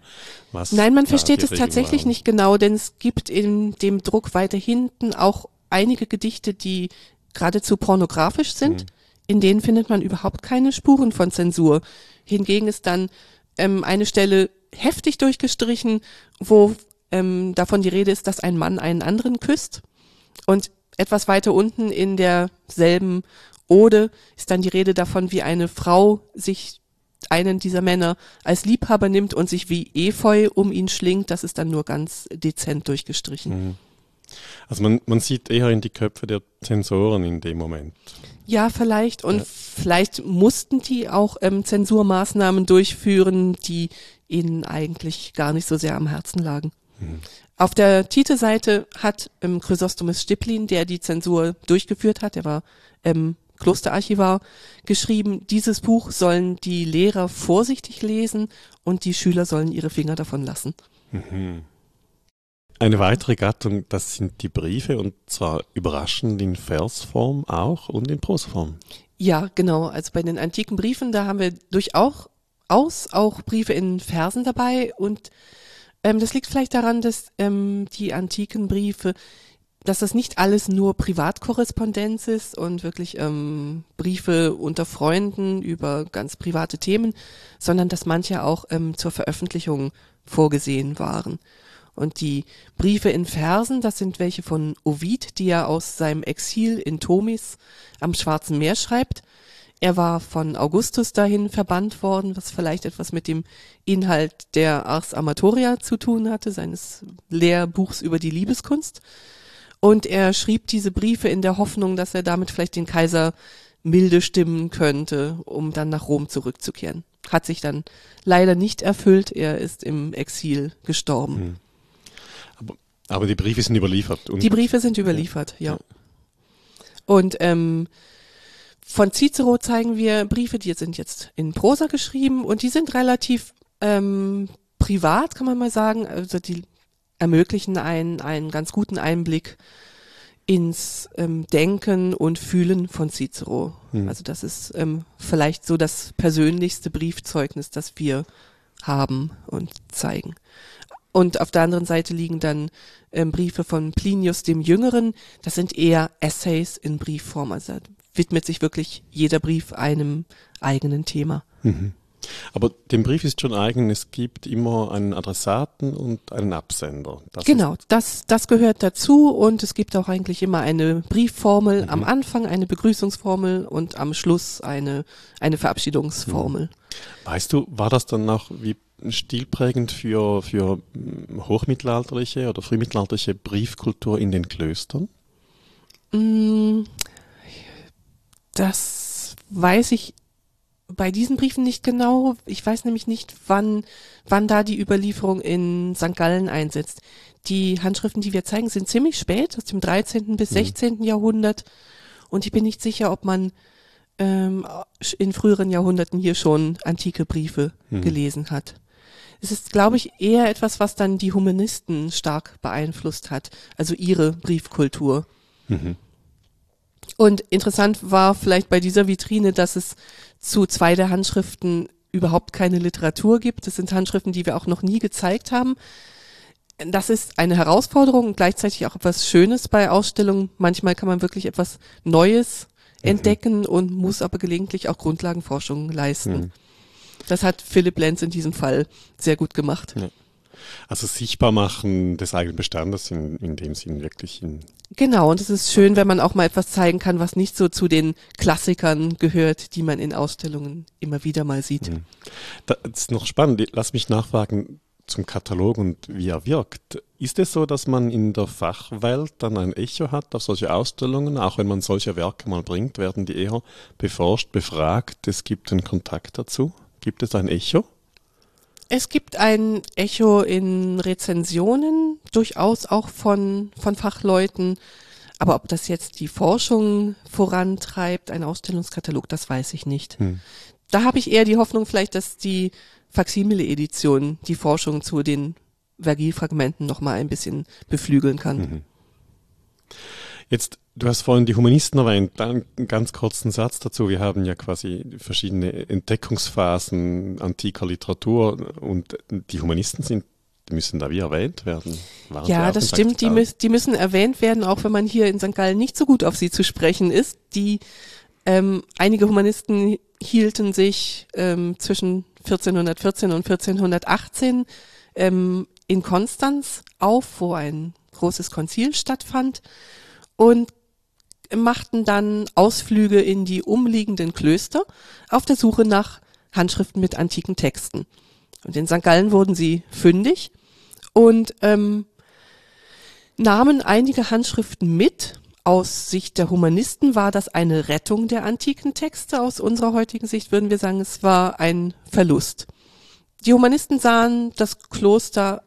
was. Nein, man versteht es tatsächlich waren. nicht genau, denn es gibt in dem Druck weiter hinten auch einige Gedichte, die geradezu pornografisch sind. Mhm. In denen findet man überhaupt keine Spuren von Zensur. Hingegen ist dann ähm, eine Stelle heftig durchgestrichen, wo ähm, davon die Rede ist, dass ein Mann einen anderen küsst. Und etwas weiter unten in derselben Ode ist dann die Rede davon, wie eine Frau sich einen dieser Männer als Liebhaber nimmt und sich wie Efeu um ihn schlingt. Das ist dann nur ganz dezent durchgestrichen. Mhm. Also man, man sieht eher in die Köpfe der Zensoren in dem Moment. Ja, vielleicht. Und ja. vielleicht mussten die auch ähm, Zensurmaßnahmen durchführen, die ihnen eigentlich gar nicht so sehr am Herzen lagen. Mhm. Auf der Titelseite hat ähm, Chrysostomus Stiplin, der die Zensur durchgeführt hat, der war ähm, Klosterarchivar, geschrieben, dieses Buch sollen die Lehrer vorsichtig lesen und die Schüler sollen ihre Finger davon lassen. Mhm. Eine weitere Gattung, das sind die Briefe und zwar überraschend in Versform auch und in Prosaform. Ja, genau. Also bei den antiken Briefen, da haben wir durchaus auch Briefe in Versen dabei und ähm, das liegt vielleicht daran, dass ähm, die antiken Briefe, dass das nicht alles nur Privatkorrespondenz ist und wirklich ähm, Briefe unter Freunden über ganz private Themen, sondern dass manche auch ähm, zur Veröffentlichung vorgesehen waren. Und die Briefe in Versen, das sind welche von Ovid, die er aus seinem Exil in Tomis am Schwarzen Meer schreibt. Er war von Augustus dahin verbannt worden, was vielleicht etwas mit dem Inhalt der Ars Amatoria zu tun hatte, seines Lehrbuchs über die Liebeskunst. Und er schrieb diese Briefe in der Hoffnung, dass er damit vielleicht den Kaiser milde stimmen könnte, um dann nach Rom zurückzukehren. Hat sich dann leider nicht erfüllt. Er ist im Exil gestorben. Hm. Aber, aber, die Briefe sind überliefert. die Briefe sind überliefert, ja. ja. Und ähm, von Cicero zeigen wir Briefe, die sind jetzt in Prosa geschrieben und die sind relativ ähm, privat, kann man mal sagen. Also die ermöglichen einen, einen ganz guten Einblick ins ähm, Denken und Fühlen von Cicero. Hm. Also das ist ähm, vielleicht so das persönlichste Briefzeugnis, das wir haben und zeigen. Und auf der anderen Seite liegen dann ähm, Briefe von Plinius dem Jüngeren. Das sind eher Essays in Briefform. Also widmet sich wirklich jeder Brief einem eigenen Thema. Mhm. Aber dem Brief ist schon eigen, es gibt immer einen Adressaten und einen Absender. Das genau, das, das gehört dazu und es gibt auch eigentlich immer eine Briefformel mhm. am Anfang, eine Begrüßungsformel und am Schluss eine, eine Verabschiedungsformel. Mhm. Weißt du, war das dann noch wie stilprägend für, für hochmittelalterliche oder frühmittelalterliche Briefkultur in den Klöstern? Mm, das weiß ich bei diesen Briefen nicht genau. Ich weiß nämlich nicht, wann, wann da die Überlieferung in St. Gallen einsetzt. Die Handschriften, die wir zeigen, sind ziemlich spät, aus dem 13. bis 16. Mhm. Jahrhundert. Und ich bin nicht sicher, ob man ähm, in früheren Jahrhunderten hier schon antike Briefe mhm. gelesen hat. Es ist, glaube ich, eher etwas, was dann die Humanisten stark beeinflusst hat, also ihre Briefkultur. Mhm. Und interessant war vielleicht bei dieser Vitrine, dass es zu zwei der Handschriften überhaupt keine Literatur gibt. Das sind Handschriften, die wir auch noch nie gezeigt haben. Das ist eine Herausforderung und gleichzeitig auch etwas Schönes bei Ausstellungen. Manchmal kann man wirklich etwas Neues mhm. entdecken und muss aber gelegentlich auch Grundlagenforschung leisten. Mhm. Das hat Philipp Lenz in diesem Fall sehr gut gemacht. Ja. Also sichtbar machen des eigenen Bestandes in, in dem Sinn wirklich in Genau, und es ist schön, wenn man auch mal etwas zeigen kann, was nicht so zu den Klassikern gehört, die man in Ausstellungen immer wieder mal sieht. Mhm. Das ist noch spannend. Lass mich nachfragen zum Katalog und wie er wirkt. Ist es so, dass man in der Fachwelt dann ein Echo hat auf solche Ausstellungen? Auch wenn man solche Werke mal bringt, werden die eher beforscht, befragt? Es gibt einen Kontakt dazu? Gibt es ein Echo? Es gibt ein Echo in Rezensionen, durchaus auch von, von Fachleuten. Aber ob das jetzt die Forschung vorantreibt, ein Ausstellungskatalog, das weiß ich nicht. Hm. Da habe ich eher die Hoffnung vielleicht, dass die Faksimile-Edition die Forschung zu den Vergil-Fragmenten nochmal ein bisschen beflügeln kann. Mhm. Jetzt, du hast vorhin die Humanisten erwähnt, einen ganz kurzen Satz dazu. Wir haben ja quasi verschiedene Entdeckungsphasen antiker Literatur und die Humanisten sind die müssen da wie erwähnt werden. Waren ja, das stimmt. Die, müß, die, müssen erwähnt werden, auch wenn man hier in St. Gallen nicht so gut auf sie zu sprechen ist. Die ähm, einige Humanisten hielten sich ähm, zwischen 1414 und 1418 ähm, in Konstanz auf, wo ein großes Konzil stattfand und machten dann Ausflüge in die umliegenden Klöster auf der Suche nach Handschriften mit antiken Texten. Und in St. Gallen wurden sie fündig und ähm, nahmen einige Handschriften mit. Aus Sicht der Humanisten war das eine Rettung der antiken Texte. Aus unserer heutigen Sicht würden wir sagen, es war ein Verlust. Die Humanisten sahen das Kloster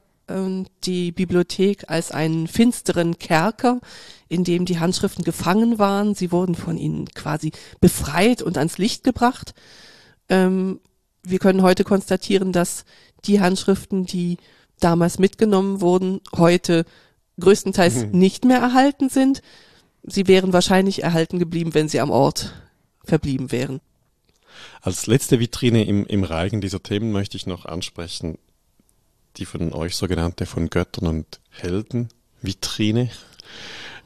die Bibliothek als einen finsteren Kerker, in dem die Handschriften gefangen waren. Sie wurden von ihnen quasi befreit und ans Licht gebracht. Ähm, wir können heute konstatieren, dass die Handschriften, die damals mitgenommen wurden, heute größtenteils mhm. nicht mehr erhalten sind. Sie wären wahrscheinlich erhalten geblieben, wenn sie am Ort verblieben wären. Als letzte Vitrine im, im Reigen dieser Themen möchte ich noch ansprechen, die von euch sogenannte von Göttern und Helden Vitrine.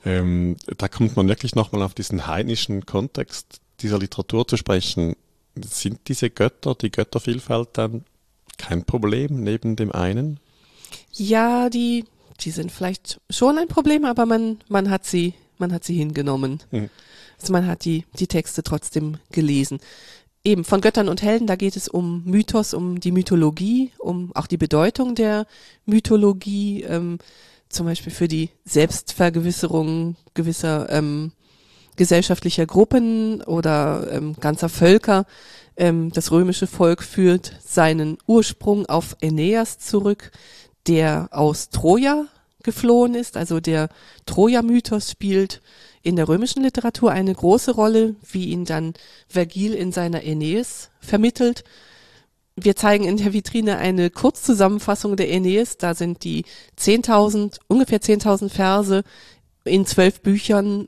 Ähm, da kommt man wirklich nochmal auf diesen heidnischen Kontext dieser Literatur zu sprechen. Sind diese Götter, die Göttervielfalt dann kein Problem neben dem einen? Ja, die, die sind vielleicht schon ein Problem, aber man, man hat sie, man hat sie hingenommen. Mhm. Also man hat die, die Texte trotzdem gelesen. Eben von Göttern und Helden, da geht es um Mythos, um die Mythologie, um auch die Bedeutung der Mythologie, ähm, zum Beispiel für die Selbstvergewisserung gewisser ähm, gesellschaftlicher Gruppen oder ähm, ganzer Völker. Ähm, das römische Volk führt seinen Ursprung auf Aeneas zurück, der aus Troja geflohen ist. Also der Troja-Mythos spielt in der römischen Literatur eine große Rolle, wie ihn dann Vergil in seiner Aeneis vermittelt. Wir zeigen in der Vitrine eine Kurzzusammenfassung der Aeneis. Da sind die 10.000, ungefähr 10.000 Verse in zwölf Büchern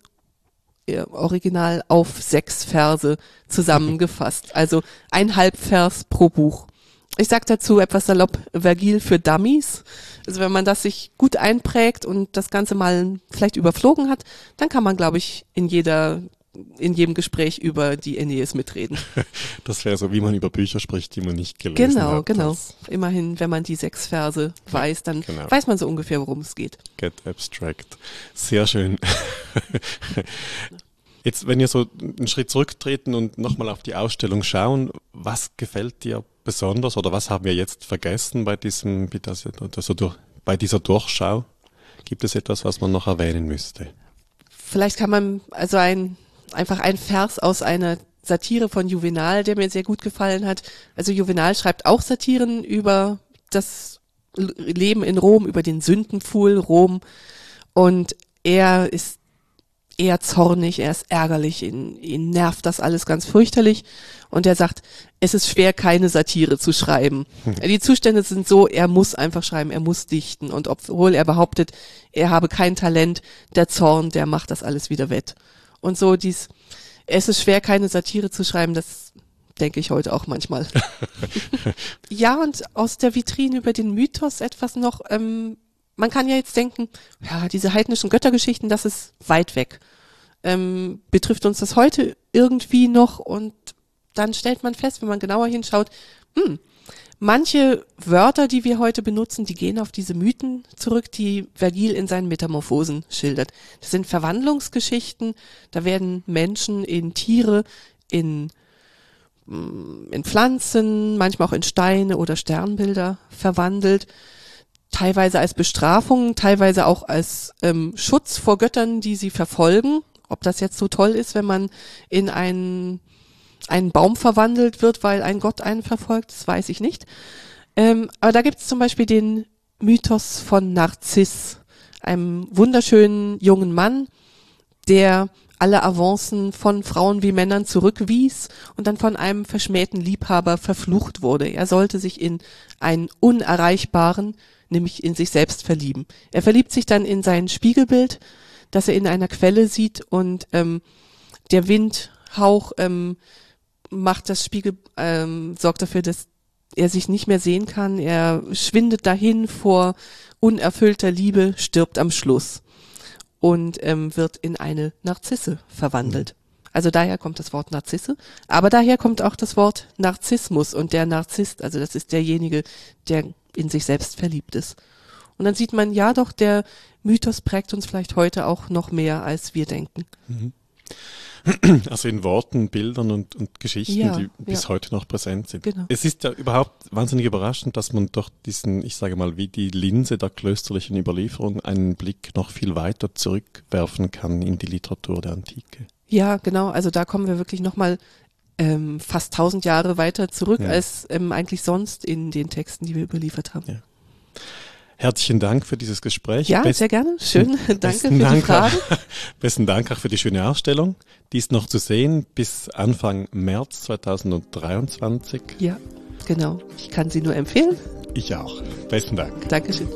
äh, original auf sechs Verse zusammengefasst. Also ein Halbvers pro Buch. Ich sag dazu etwas salopp Vergil für Dummies. Also wenn man das sich gut einprägt und das Ganze mal vielleicht überflogen hat, dann kann man, glaube ich, in jeder in jedem Gespräch über die Aeneas mitreden. Das wäre so, wie man über Bücher spricht, die man nicht gelesen genau, hat. Genau, genau. Immerhin, wenn man die sechs Verse weiß, dann genau. weiß man so ungefähr, worum es geht. Get abstract. Sehr schön. Jetzt, wenn ihr so einen Schritt zurücktreten und nochmal auf die Ausstellung schauen, was gefällt dir besonders oder was haben wir jetzt vergessen bei diesem, bei dieser Durchschau? Gibt es etwas, was man noch erwähnen müsste? Vielleicht kann man also ein, einfach ein Vers aus einer Satire von Juvenal, der mir sehr gut gefallen hat. Also Juvenal schreibt auch Satiren über das Leben in Rom, über den Sündenpfuhl Rom. Und er ist eher zornig, er ist ärgerlich, ihn, ihn nervt das alles ganz fürchterlich. Und er sagt, es ist schwer, keine Satire zu schreiben. Hm. Die Zustände sind so, er muss einfach schreiben, er muss dichten. Und obwohl er behauptet, er habe kein Talent, der Zorn, der macht das alles wieder wett. Und so dies, es ist schwer, keine Satire zu schreiben, das denke ich heute auch manchmal. ja, und aus der Vitrine über den Mythos etwas noch, ähm, man kann ja jetzt denken, ja, diese heidnischen Göttergeschichten, das ist weit weg. Ähm, betrifft uns das heute irgendwie noch? Und dann stellt man fest, wenn man genauer hinschaut, hm, manche Wörter, die wir heute benutzen, die gehen auf diese Mythen zurück, die Vergil in seinen Metamorphosen schildert. Das sind Verwandlungsgeschichten, da werden Menschen in Tiere, in hm, in Pflanzen, manchmal auch in Steine oder Sternbilder verwandelt teilweise als Bestrafung, teilweise auch als ähm, Schutz vor Göttern, die sie verfolgen. Ob das jetzt so toll ist, wenn man in einen, einen Baum verwandelt wird, weil ein Gott einen verfolgt, das weiß ich nicht. Ähm, aber da gibt es zum Beispiel den Mythos von Narziss, einem wunderschönen jungen Mann, der alle Avancen von Frauen wie Männern zurückwies und dann von einem verschmähten Liebhaber verflucht wurde. Er sollte sich in einen unerreichbaren, nämlich in sich selbst verlieben. Er verliebt sich dann in sein Spiegelbild, das er in einer Quelle sieht und ähm, der Windhauch ähm, macht das Spiegel, ähm, sorgt dafür, dass er sich nicht mehr sehen kann. Er schwindet dahin vor unerfüllter Liebe, stirbt am Schluss und ähm, wird in eine Narzisse verwandelt. Also daher kommt das Wort Narzisse, aber daher kommt auch das Wort Narzissmus und der Narzisst, also das ist derjenige, der in sich selbst verliebt ist. Und dann sieht man, ja doch, der Mythos prägt uns vielleicht heute auch noch mehr, als wir denken. Mhm. Also in Worten, Bildern und, und Geschichten, ja, die bis ja. heute noch präsent sind. Genau. Es ist ja überhaupt wahnsinnig überraschend, dass man doch diesen, ich sage mal, wie die Linse der klösterlichen Überlieferung einen Blick noch viel weiter zurückwerfen kann in die Literatur der Antike. Ja, genau. Also da kommen wir wirklich nochmal ähm, fast tausend Jahre weiter zurück ja. als ähm, eigentlich sonst in den Texten, die wir überliefert haben. Ja. Herzlichen Dank für dieses Gespräch. Ja, Best, sehr gerne. Schön. Danke für Dank, die Fragen. Besten Dank auch für die schöne Ausstellung. Die ist noch zu sehen bis Anfang März 2023. Ja, genau. Ich kann sie nur empfehlen. Ich auch. Besten Dank. Dankeschön.